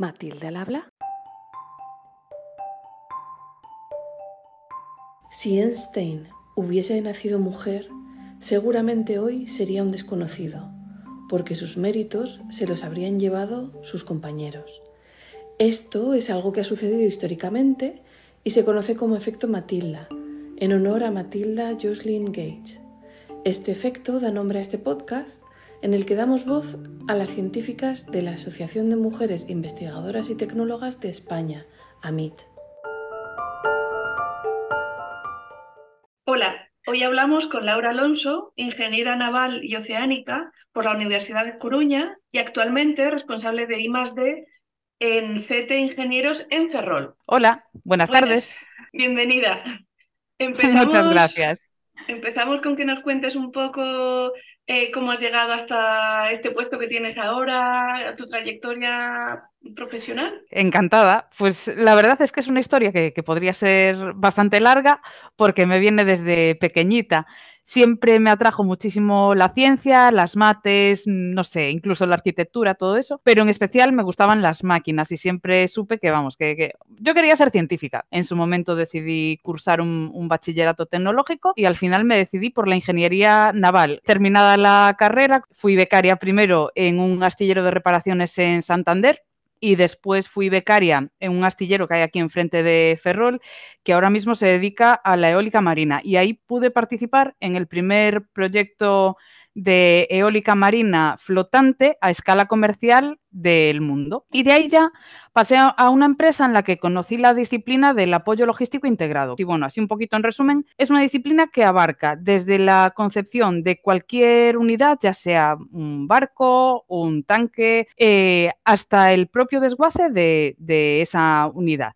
Matilde al habla. Si Einstein hubiese nacido mujer, seguramente hoy sería un desconocido, porque sus méritos se los habrían llevado sus compañeros. Esto es algo que ha sucedido históricamente y se conoce como efecto Matilda, en honor a Matilda Jocelyn Gage. Este efecto da nombre a este podcast en el que damos voz a las científicas de la Asociación de Mujeres Investigadoras y Tecnólogas de España, AMIT. Hola, hoy hablamos con Laura Alonso, ingeniera naval y oceánica por la Universidad de Coruña y actualmente responsable de I+D en CT Ingenieros en Ferrol. Hola, buenas tardes. Bienvenida. Muchas gracias. Empezamos con que nos cuentes un poco eh, cómo has llegado hasta este puesto que tienes ahora, tu trayectoria profesional. Encantada. Pues la verdad es que es una historia que, que podría ser bastante larga porque me viene desde pequeñita siempre me atrajo muchísimo la ciencia, las mates, no sé, incluso la arquitectura, todo eso, pero en especial me gustaban las máquinas y siempre supe que, vamos, que, yo quería ser científica. En su momento decidí cursar un, un, bachillerato tecnológico y al final me decidí por la ingeniería naval. Terminada la carrera, fui becaria primero en un astillero de reparaciones en Santander, y después fui becaria en un astillero que hay aquí enfrente de Ferrol, que ahora mismo se dedica a la eólica marina. Y ahí pude participar en el primer proyecto de eólica marina flotante a escala comercial del mundo. Y de ahí ya pasé a una empresa en la que conocí la disciplina del apoyo logístico integrado. Y bueno, así un poquito en resumen, es una disciplina que abarca desde la concepción de cualquier unidad, ya sea un barco, un tanque, eh, hasta el propio desguace de, de esa unidad.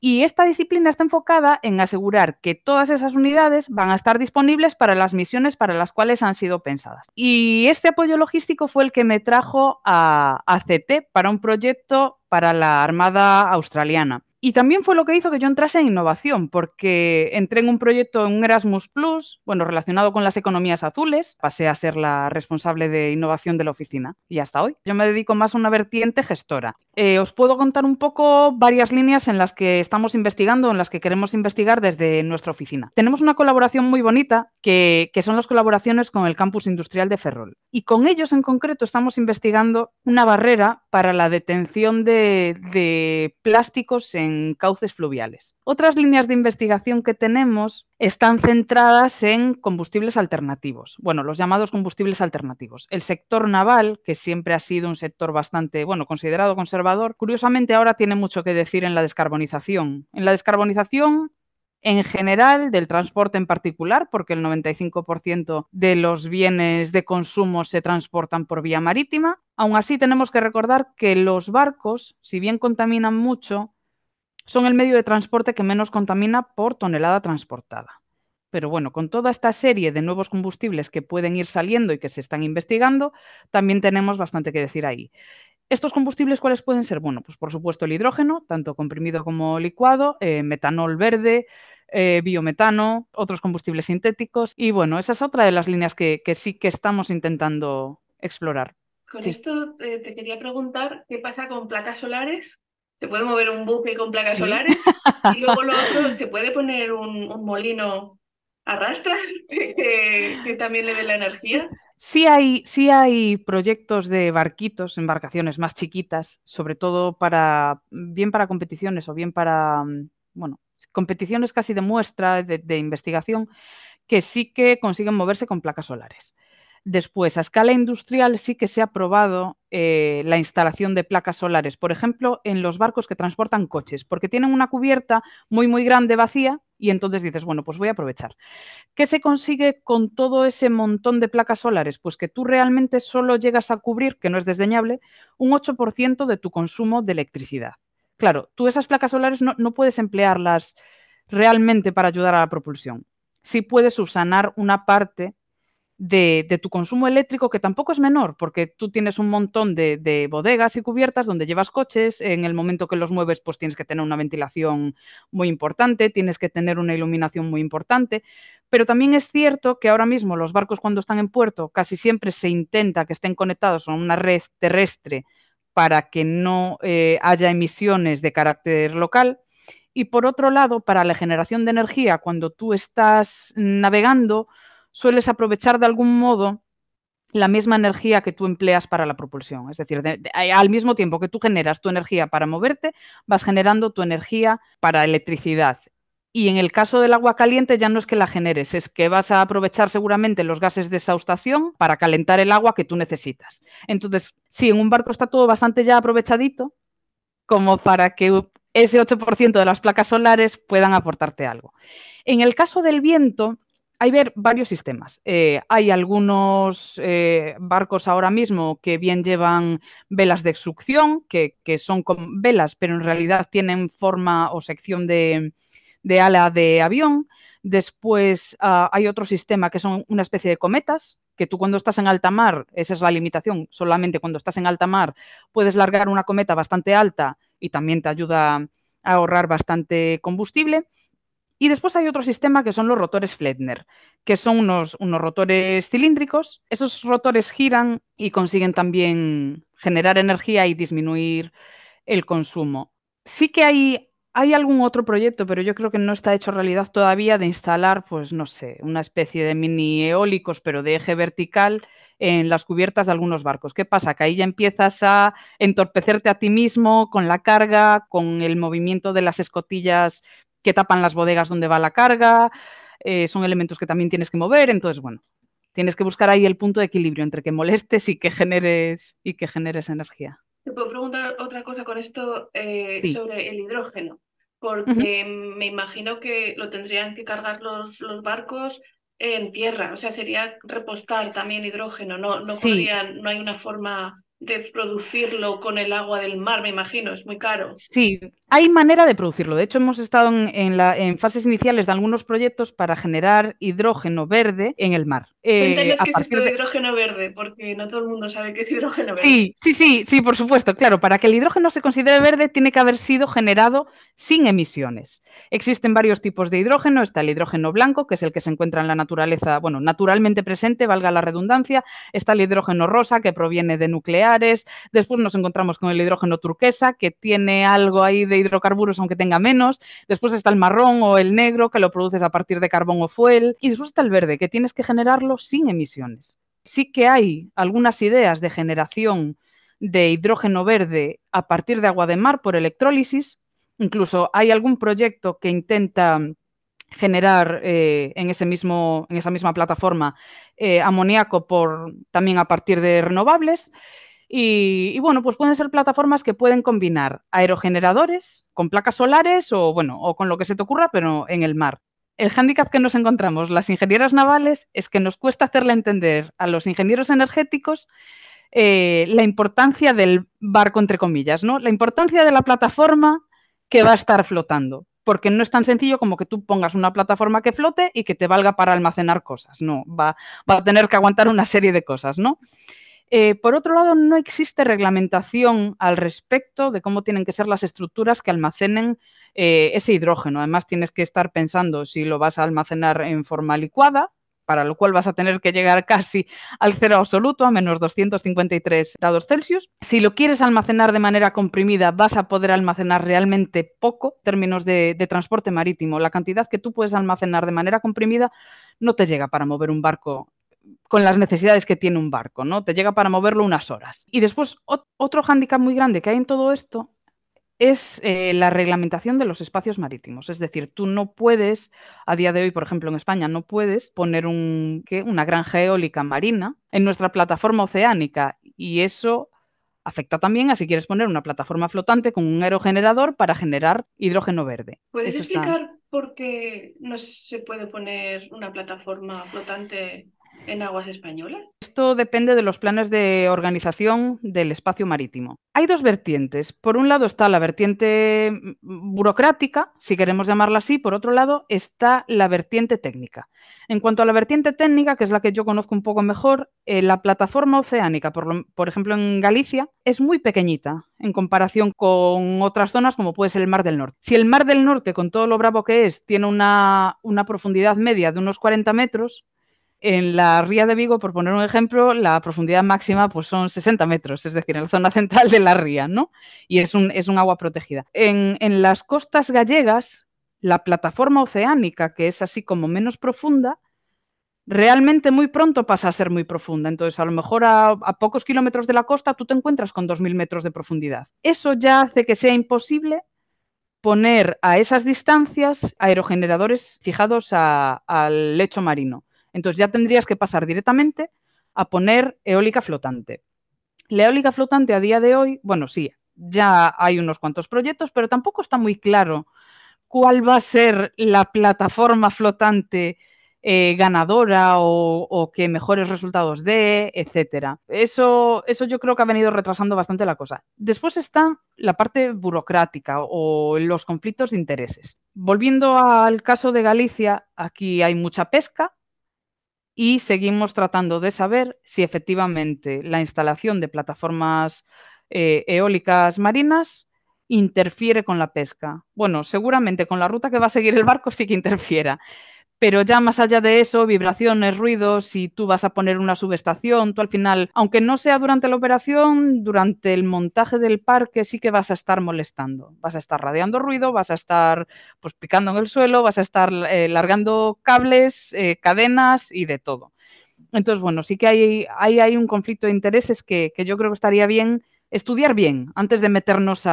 Y esta disciplina está enfocada en asegurar que todas esas unidades van a estar disponibles para las misiones para las cuales han sido pensadas. Y este apoyo logístico fue el que me trajo a, a CT para un proyecto para la Armada Australiana. Y también fue lo que hizo que yo entrase en innovación, porque entré en un proyecto en Erasmus Plus, bueno, relacionado con las economías azules, pasé a ser la responsable de innovación de la oficina y hasta hoy. Yo me dedico más a una vertiente gestora. Eh, os puedo contar un poco varias líneas en las que estamos investigando, en las que queremos investigar desde nuestra oficina. Tenemos una colaboración muy bonita, que, que son las colaboraciones con el campus industrial de Ferrol. Y con ellos en concreto estamos investigando una barrera para la detención de, de plásticos en cauces fluviales. Otras líneas de investigación que tenemos están centradas en combustibles alternativos, bueno, los llamados combustibles alternativos. El sector naval, que siempre ha sido un sector bastante, bueno, considerado conservador, curiosamente ahora tiene mucho que decir en la descarbonización. En la descarbonización en general, del transporte en particular, porque el 95% de los bienes de consumo se transportan por vía marítima. Aún así, tenemos que recordar que los barcos, si bien contaminan mucho, son el medio de transporte que menos contamina por tonelada transportada. Pero bueno, con toda esta serie de nuevos combustibles que pueden ir saliendo y que se están investigando, también tenemos bastante que decir ahí. ¿Estos combustibles cuáles pueden ser? Bueno, pues por supuesto el hidrógeno, tanto comprimido como licuado, eh, metanol verde, eh, biometano, otros combustibles sintéticos. Y bueno, esa es otra de las líneas que, que sí que estamos intentando explorar. Con sí. esto eh, te quería preguntar, ¿qué pasa con placas solares? Se puede mover un buque con placas ¿Sí? solares y luego lo otro, se puede poner un, un molino a rastras que, que, también le dé la energía. Sí hay, sí hay proyectos de barquitos, embarcaciones más chiquitas, sobre todo para bien para competiciones o bien para bueno, competiciones casi de muestra, de, de investigación, que sí que consiguen moverse con placas solares. Después, a escala industrial sí que se ha probado eh, la instalación de placas solares, por ejemplo, en los barcos que transportan coches, porque tienen una cubierta muy, muy grande vacía y entonces dices, bueno, pues voy a aprovechar. ¿Qué se consigue con todo ese montón de placas solares? Pues que tú realmente solo llegas a cubrir, que no es desdeñable, un 8% de tu consumo de electricidad. Claro, tú esas placas solares no, no puedes emplearlas realmente para ayudar a la propulsión. Sí puedes subsanar una parte de, tu consumo eléctrico, que tampoco es menor, porque tú tienes un montón de, de, bodegas y cubiertas donde llevas coches, en el momento que los mueves, pues tienes que tener una ventilación muy importante, tienes que tener una iluminación muy importante, pero también es cierto que ahora mismo los barcos cuando están en puerto casi siempre se intenta que estén conectados a una red terrestre para que no eh, haya emisiones de carácter local. Y por otro lado, para la generación de energía, cuando tú estás navegando, sueles aprovechar de algún modo la misma energía que tú empleas para la propulsión. Es decir, al mismo tiempo que tú generas tu energía para moverte, vas generando tu energía para electricidad. Y en el caso del agua caliente ya no es que la generes, es que vas a aprovechar seguramente los gases de exhaustación para calentar el agua que tú necesitas. Entonces, sí, en un barco está todo bastante ya aprovechadito como para que ese 8% de las placas solares puedan aportarte algo. En el caso del viento, hay ver varios sistemas. Eh, hay algunos eh, barcos ahora mismo que bien llevan velas de succión, que, son con velas, pero en realidad tienen forma o sección de, ala de avión. Después ah, hay otro sistema que son una especie de cometas, que tú cuando estás en alta mar, esa es la limitación, solamente cuando estás en alta mar puedes largar una cometa bastante alta y también te ayuda a ahorrar bastante combustible. Y después hay otro sistema que son los rotores Flettner, que son unos, unos rotores cilíndricos. Esos rotores giran y consiguen también generar energía y disminuir el consumo. Sí que hay, hay algún otro proyecto, pero yo creo que no está hecho realidad todavía de instalar, pues no sé, una especie de mini eólicos, pero de eje vertical en las cubiertas de algunos barcos. ¿Qué pasa? Que ahí ya empiezas a entorpecerte a ti mismo con la carga, con el movimiento de las escotillas que tapan las bodegas donde va la carga, eh, son elementos que también tienes que mover, entonces, bueno, tienes que buscar ahí el punto de equilibrio entre que molestes y que generes, y que generes energía. Te puedo preguntar otra cosa con esto eh, sobre el hidrógeno, porque me imagino que lo tendrían que cargar los, los barcos en tierra, o sea, sería repostar también hidrógeno, no, no, podrían, no hay una forma de producirlo con el agua del mar, me imagino, es muy caro. Sí, hay manera de producirlo. De hecho, hemos estado en, la, en fases iniciales de algunos proyectos para generar hidrógeno verde en el mar. Eh, qué es de... hidrógeno verde, porque no todo el mundo sabe qué es hidrógeno verde. Sí, sí, sí, sí, por supuesto. Claro, para que el hidrógeno se considere verde tiene que haber sido generado sin emisiones. Existen varios tipos de hidrógeno. Está el hidrógeno blanco, que es el que se encuentra en la naturaleza, bueno, naturalmente presente, valga la redundancia. Está el hidrógeno rosa, que proviene de nucleares. Después nos encontramos con el hidrógeno turquesa, que tiene algo ahí de hidrocarburos, aunque tenga menos. Después está el marrón o el negro, que lo produces a partir de carbón o fuel. Y después está el verde, que tienes que generarlo sin emisiones. Sí que hay algunas ideas de generación de hidrógeno verde a partir de agua de mar por electrólisis. Incluso hay algún proyecto que intenta generar eh, en, ese mismo, en esa misma plataforma eh, amoníaco por, también a partir de renovables. Y, bueno, pues pueden ser plataformas que pueden combinar aerogeneradores con placas solares o bueno, o con lo que se te ocurra, pero en el mar. El hándicap que nos encontramos las ingenieras navales es que nos cuesta hacerle entender a los ingenieros energéticos eh, la importancia del barco, entre comillas, ¿no? La importancia de la plataforma que va a estar flotando. Porque no es tan sencillo como que tú pongas una plataforma que flote y que te valga para almacenar cosas. No, va, va a tener que aguantar una serie de cosas, ¿no? Eh, por otro lado, no existe reglamentación al respecto de cómo tienen que ser las estructuras que almacenen eh, ese hidrógeno. Además, tienes que estar pensando si lo vas a almacenar en forma licuada, para lo cual vas a tener que llegar casi al cero absoluto, a menos 253 grados Celsius. Si lo quieres almacenar de manera comprimida, vas a poder almacenar realmente poco en términos de, de transporte marítimo. La cantidad que tú puedes almacenar de manera comprimida no te llega para mover un barco con las necesidades que tiene un barco, ¿no? Te llega para moverlo unas horas. Y después, otro hándicap muy grande que hay en todo esto es eh, la reglamentación de los espacios marítimos. Es decir, tú no puedes, a día de hoy, por ejemplo, en España, no puedes poner un, una granja eólica marina en nuestra plataforma oceánica y eso afecta también a si quieres poner una plataforma flotante con un aerogenerador para generar hidrógeno verde. ¿Puedes explicar por qué no se puede poner una plataforma flotante en aguas españolas? Esto depende de los planes de organización del espacio marítimo. Hay dos vertientes. Por un lado está la vertiente mm, burocrática, si queremos llamarla así, por otro lado está la vertiente técnica. En cuanto a la vertiente técnica, que es la que yo conozco un poco mejor, eh, la plataforma oceánica, por, ejemplo en Galicia, es muy pequeñita en comparación con otras zonas como puede ser el Mar del Norte. Si el Mar del Norte, con todo lo bravo que es, tiene una, una profundidad media de unos 40 metros, En la ría de Vigo, por poner un ejemplo, la profundidad máxima pues, son 60 metros, es decir, en la zona central de la ría, ¿no? Y es un, es un agua protegida. En, en las costas gallegas, la plataforma oceánica, que es así como menos profunda, realmente muy pronto pasa a ser muy profunda. Entonces, a lo mejor a, a, pocos kilómetros de la costa tú te encuentras con 2.000 metros de profundidad. Eso ya hace que sea imposible poner a esas distancias aerogeneradores fijados al lecho marino. Entonces ya tendrías que pasar directamente a poner eólica flotante. La eólica flotante a día de hoy, bueno, sí, ya hay unos cuantos proyectos, pero tampoco está muy claro cuál va a ser la plataforma flotante eh, ganadora o, que mejores resultados dé, etcétera. Eso, eso yo creo que ha venido retrasando bastante la cosa. Después está la parte burocrática o los conflictos de intereses. Volviendo al caso de Galicia, aquí hay mucha pesca, y seguimos tratando de saber si efectivamente la instalación de plataformas eh, eólicas marinas interfiere con la pesca. Bueno, seguramente con la ruta que va a seguir el barco sí que interfiera, pero ya más allá de eso, vibraciones, ruidos, si tú vas a poner una subestación, tú al final, aunque no sea durante la operación, durante el montaje del parque sí que vas a estar molestando. Vas a estar radiando ruido, vas a estar pues picando en el suelo, vas a estar eh, largando cables, eh, cadenas y de todo. Entonces, bueno, sí que hay, hay, hay un conflicto de intereses que, que yo creo que estaría bien estudiar bien antes de meternos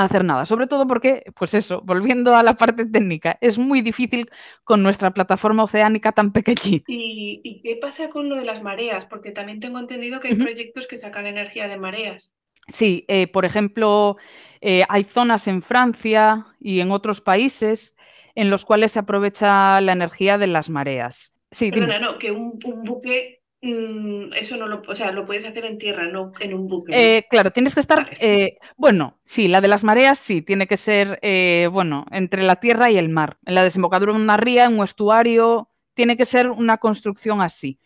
a, hacer nada, sobre todo porque, pues eso, volviendo a la parte técnica, es muy difícil con nuestra plataforma oceánica tan pequeñita. ¿Y, y qué pasa con lo de las mareas? Porque también tengo entendido que hay uh -huh. proyectos que sacan energía de mareas. Sí, eh, por ejemplo, eh, hay zonas en Francia y en otros países en los cuales se aprovecha la energía de las mareas. Sí, Perdona, no, que un, un buque eso no lo, o sea, lo puedes hacer en tierra, no en un buque. Eh, claro, tienes que estar, eh, bueno, sí, la de las mareas sí, tiene que ser, eh, bueno, entre la tierra y el mar. En la desembocadura de una ría, en un estuario, tiene que ser una construcción así.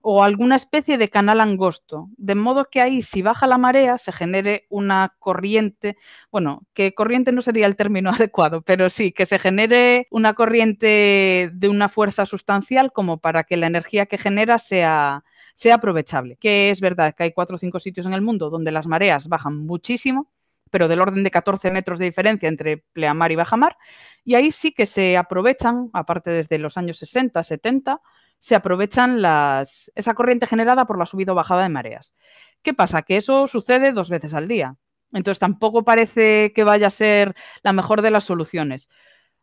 O alguna especie de canal angosto, de modo que ahí, si baja la marea, se genere una corriente, bueno, que corriente no sería el término adecuado, pero sí, que se genere una corriente de una fuerza sustancial como para que la energía que genera sea, sea aprovechable. Que es verdad que hay cuatro o cinco sitios en el mundo donde las mareas bajan muchísimo, pero del orden de 14 metros de diferencia entre pleamar y bajamar, y ahí sí que se aprovechan, aparte desde los años 60, 70, se aprovechan las, esa corriente generada por la subida o bajada de mareas. ¿Qué pasa? Que eso sucede dos veces al día. Entonces tampoco parece que vaya a ser la mejor de las soluciones.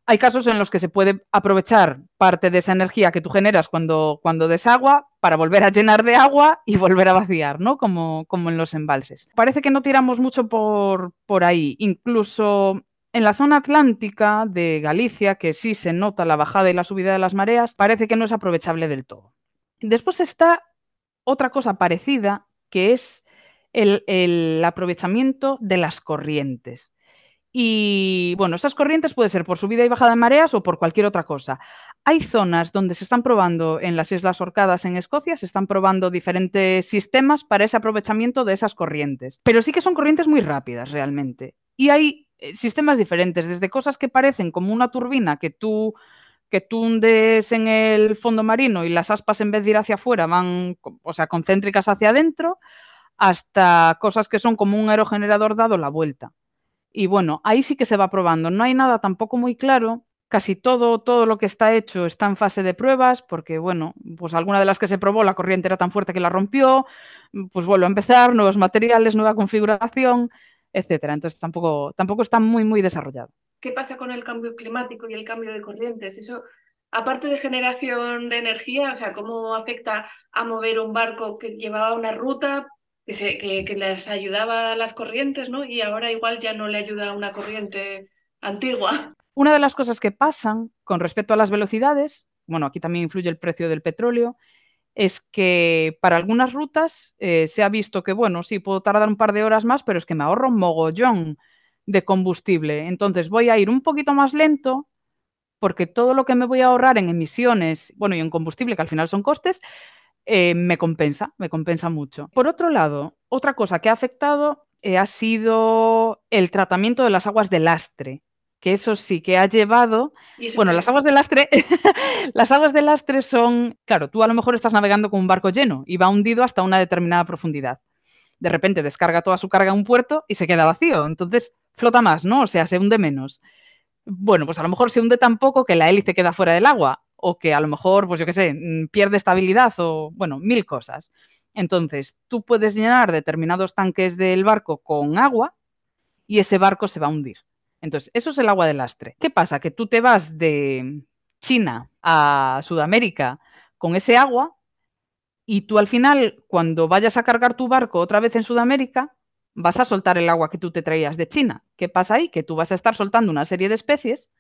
Hay casos en los que se puede aprovechar parte de esa energía que tú generas cuando, cuando desagua para volver a llenar de agua y volver a vaciar, ¿no? Como, como en los embalses. Parece que no tiramos mucho por, por ahí. Incluso en la zona atlántica de Galicia, que sí se nota la bajada y la subida de las mareas, parece que no es aprovechable del todo. Después está otra cosa parecida, que es el, aprovechamiento de las corrientes. Y bueno, esas corrientes puede ser por subida y bajada de mareas o por cualquier otra cosa. Hay zonas donde se están probando en las Islas Orcadas en Escocia, se están probando diferentes sistemas para ese aprovechamiento de esas corrientes. Pero sí que son corrientes muy rápidas realmente. Y hay sistemas diferentes, desde cosas que parecen como una turbina que tú que tú hundes en el fondo marino y las aspas en vez de ir hacia afuera van, o sea, concéntricas hacia adentro, hasta cosas que son como un aerogenerador dado la vuelta. Y bueno, ahí sí que se va probando. No hay nada tampoco muy claro. Casi todo, todo lo que está hecho está en fase de pruebas, porque bueno, pues alguna de las que se probó la corriente era tan fuerte que la rompió, pues vuelvo a empezar, nuevos materiales, nueva configuración, etcétera. Entonces tampoco, tampoco está muy, muy desarrollado. ¿Qué pasa con el cambio climático y el cambio de corrientes? Eso, aparte de generación de energía, o sea, ¿cómo afecta a mover un barco que llevaba una ruta que, se, que, que les ayudaba a las corrientes, ¿no? Y ahora igual ya no le ayuda a una corriente antigua. Una de las cosas que pasan con respecto a las velocidades, bueno, aquí también influye el precio del petróleo, es que para algunas rutas eh, se ha visto que, bueno, sí, puedo tardar un par de horas más, pero es que me ahorro un mogollón de combustible. Entonces voy a ir un poquito más lento porque todo lo que me voy a ahorrar en emisiones, bueno, y en combustible, que al final son costes, eh, me compensa, me compensa mucho. Por otro lado, otra cosa que ha afectado eh, ha sido el tratamiento de las aguas de lastre que eso sí que ha llevado. Bueno, las aguas de lastre, las aguas de lastre son, claro, tú a lo mejor estás navegando con un barco lleno y va hundido hasta una determinada profundidad. De repente descarga toda su carga en un puerto y se queda vacío. Entonces flota más, ¿no? O sea, se hunde menos. Bueno, pues a lo mejor se hunde tan poco que la hélice queda fuera del agua o que a lo mejor, pues yo qué sé, mm, pierde estabilidad o, bueno, mil cosas. Entonces, tú puedes llenar determinados tanques del barco con agua y ese barco se va a hundir. Entonces, eso es el agua de lastre. ¿Qué pasa? Que tú te vas de China a Sudamérica con ese agua y tú al final, cuando vayas a cargar tu barco otra vez en Sudamérica, vas a soltar el agua que tú te traías de China. ¿Qué pasa ahí? Que tú vas a estar soltando una serie de especies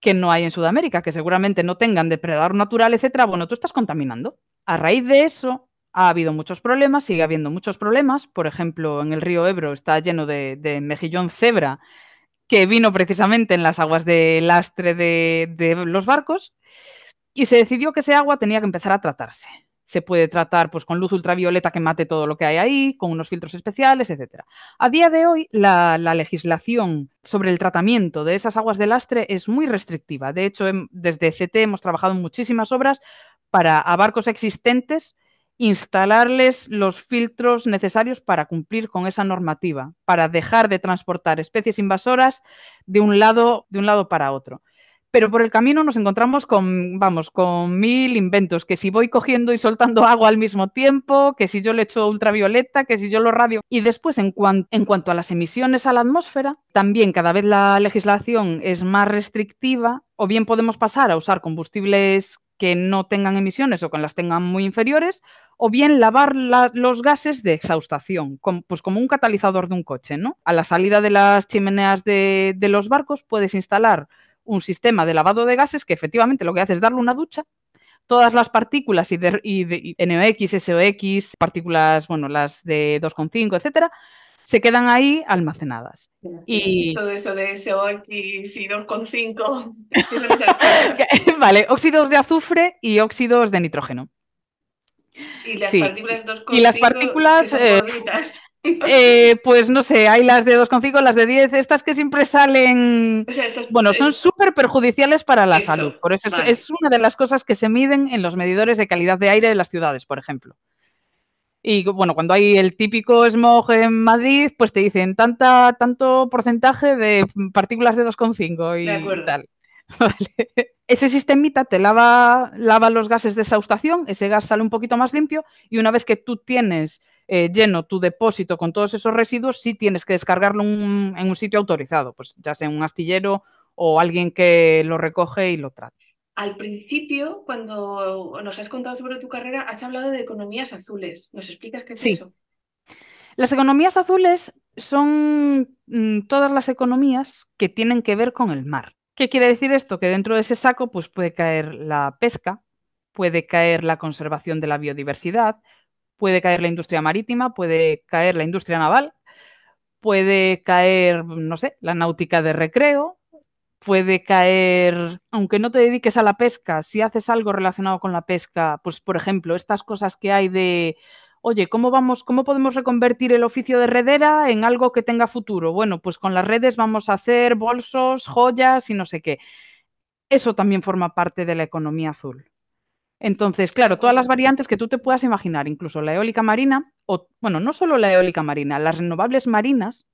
que no hay en Sudamérica, que seguramente no tengan depredador natural, etcétera. Bueno, tú estás contaminando. A raíz de eso, ha habido muchos problemas, sigue habiendo muchos problemas. Por ejemplo, en el río Ebro está lleno de, de mejillón cebra que vino precisamente en las aguas de lastre de, los barcos y se decidió que ese agua tenía que empezar a tratarse. Se puede tratar pues, con luz ultravioleta que mate todo lo que hay ahí, con unos filtros especiales, etc. A día de hoy, la, legislación sobre el tratamiento de esas aguas de lastre es muy restrictiva. De hecho, desde CT hemos trabajado en muchísimas obras para a barcos existentes instalarles los filtros necesarios para cumplir con esa normativa, para dejar de transportar especies invasoras de un lado, de un lado para otro. Pero por el camino nos encontramos con, vamos, con mil inventos, que si voy cogiendo y soltando agua al mismo tiempo, que si yo le echo ultravioleta, que si yo lo radio. Y después, en, en cuanto a las emisiones a la atmósfera, también cada vez la legislación es más restrictiva, o bien podemos pasar a usar combustibles que no tengan emisiones o que las tengan muy inferiores, o bien lavar los gases de exhaustación, pues como un catalizador de un coche. ¿no? A la salida de las chimeneas de, los barcos puedes instalar un sistema de lavado de gases que efectivamente lo que hace es darle una ducha todas las partículas y, de, y NOx, SOX, partículas, bueno, las de 2,5, etcétera, se quedan ahí almacenadas. Y todo eso de SOX y 2,5. vale, óxidos de azufre y óxidos de nitrógeno. Y las partículas 2,5. Y las partículas. Eh, eh, pues no sé, hay las de 2,5, las de 10, estas que siempre salen. bueno, son súper perjudiciales para la salud. Por eso es una de las cosas que se miden en los medidores de calidad de aire de las ciudades, por ejemplo. Y bueno, cuando hay el típico smog en Madrid, pues te dicen tanta, tanto porcentaje de partículas de 2,5 y tal. Ese sistemita te lava, lava los gases de exhaustación, ese gas sale un poquito más limpio y una vez que tú tienes eh, lleno tu depósito con todos esos residuos, sí tienes que descargarlo en un sitio autorizado, pues ya sea un astillero o alguien que lo recoge y lo trata. Al principio, cuando nos has contado sobre tu carrera, has hablado de economías azules. ¿Nos explicas qué es eso? Las economías azules son mm, todas las economías que tienen que ver con el mar. ¿Qué quiere decir esto? Que dentro de ese saco pues, puede caer la pesca, puede caer la conservación de la biodiversidad, puede caer la industria marítima, puede caer la industria naval, puede caer, no sé, la náutica de recreo, puede caer, aunque no te dediques a la pesca, si haces algo relacionado con la pesca, pues por ejemplo, estas cosas que hay de, oye, ¿cómo vamos, cómo podemos reconvertir el oficio de redera en algo que tenga futuro? Bueno, pues con las redes vamos a hacer bolsos, joyas y no sé qué. Eso también forma parte de la economía azul. Entonces, claro, todas las variantes que tú te puedas imaginar, incluso la eólica marina, o bueno, no solo la eólica marina, las renovables marinas,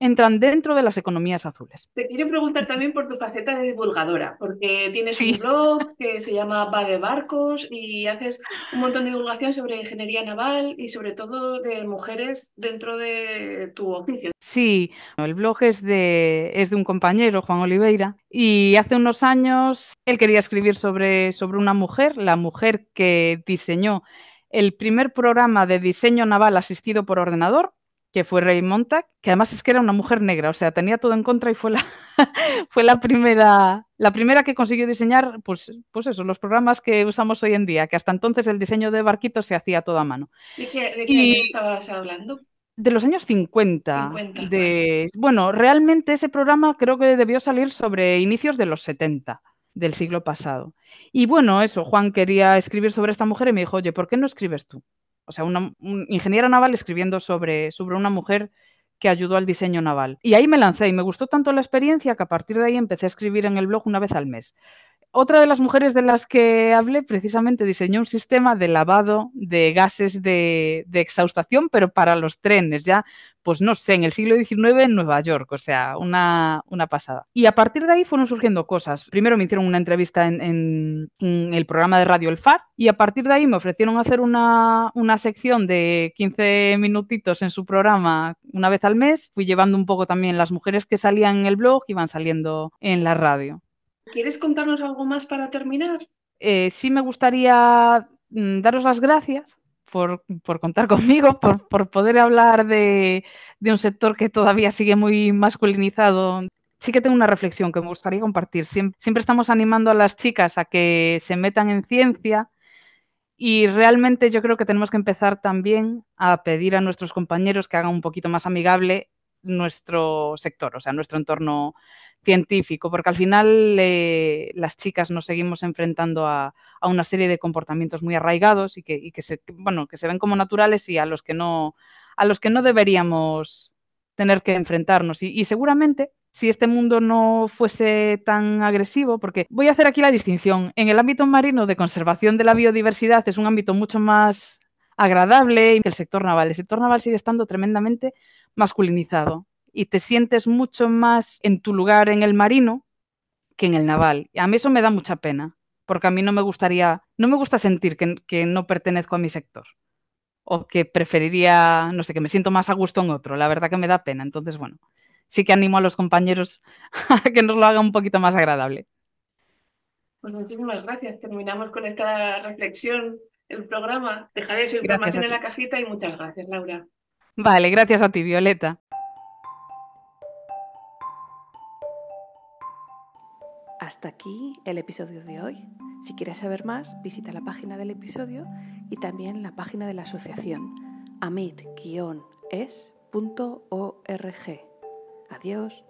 entran dentro de las economías azules. Te quiero preguntar también por tu faceta de divulgadora, porque tienes un blog que se llama Va de Barcos y haces un montón de divulgación sobre ingeniería naval y sobre todo de mujeres dentro de tu oficio. Sí, el blog es de, es de un compañero, Juan Oliveira, y hace unos años él quería escribir sobre, sobre una mujer, la mujer que diseñó el primer programa de diseño naval asistido por ordenador que fue Ray Montag, que además es que era una mujer negra, o sea, tenía todo en contra y fue la, fue la primera, la primera que consiguió diseñar, pues, pues eso, los programas que usamos hoy en día, que hasta entonces el diseño de barquitos se hacía todo a mano. ¿De qué, estabas hablando? De los años 50. de, bueno, realmente ese programa creo que debió salir sobre inicios de los 70 del siglo pasado. Y bueno, eso, Juan quería escribir sobre esta mujer y me dijo, oye, ¿por qué no escribes tú? O sea, una ingeniera naval escribiendo sobre, sobre una mujer que ayudó al diseño naval. Y ahí me lancé y me gustó tanto la experiencia que a partir de ahí empecé a escribir en el blog una vez al mes. Otra de las mujeres de las que hablé precisamente diseñó un sistema de lavado de gases de, exhaustación, pero para los trenes, ya, pues no sé, en el siglo XIX en Nueva York, o sea, una, pasada. Y a partir de ahí fueron surgiendo cosas. Primero me hicieron una entrevista en, el programa de radio El FAR y a partir de ahí me ofrecieron hacer una, una sección de 15 minutitos en su programa una vez al mes. Fui llevando un poco también las mujeres que salían en el blog, iban saliendo en la radio. ¿Quieres contarnos algo más para terminar? Eh, sí me gustaría mm, daros las gracias por, contar conmigo, por, poder hablar de, un sector que todavía sigue muy masculinizado. Sí que tengo una reflexión que me gustaría compartir. siempre, estamos animando a las chicas a que se metan en ciencia y realmente yo creo que tenemos que empezar también a pedir a nuestros compañeros que hagan un poquito más amigable nuestro sector, o sea, nuestro entorno científico, porque al final eh, las chicas nos seguimos enfrentando a, una serie de comportamientos muy arraigados y que, se, bueno, que se ven como naturales y a los que no, a los que no deberíamos tener que enfrentarnos. Y, seguramente si este mundo no fuese tan agresivo, porque voy a hacer aquí la distinción, en el ámbito marino de conservación de la biodiversidad es un ámbito mucho más agradable que el sector naval. El sector naval sigue estando tremendamente masculinizado y te sientes mucho más en tu lugar en el marino que en el naval. Y a mí eso me da mucha pena, porque a mí no me gustaría, no me gusta sentir que, no pertenezco a mi sector o que preferiría, no sé, que me siento más a gusto en otro. La verdad que me da pena. Entonces, bueno, sí que animo a los compañeros a que nos lo hagan un poquito más agradable. Pues muchísimas gracias. Terminamos con esta reflexión el programa. Dejaré su información en la cajita y muchas gracias, Laura. Vale, gracias a ti, Violeta. Hasta aquí el episodio de hoy. Si quieres saber más, visita la página del episodio y también la página de la asociación amit-es.org. Adiós.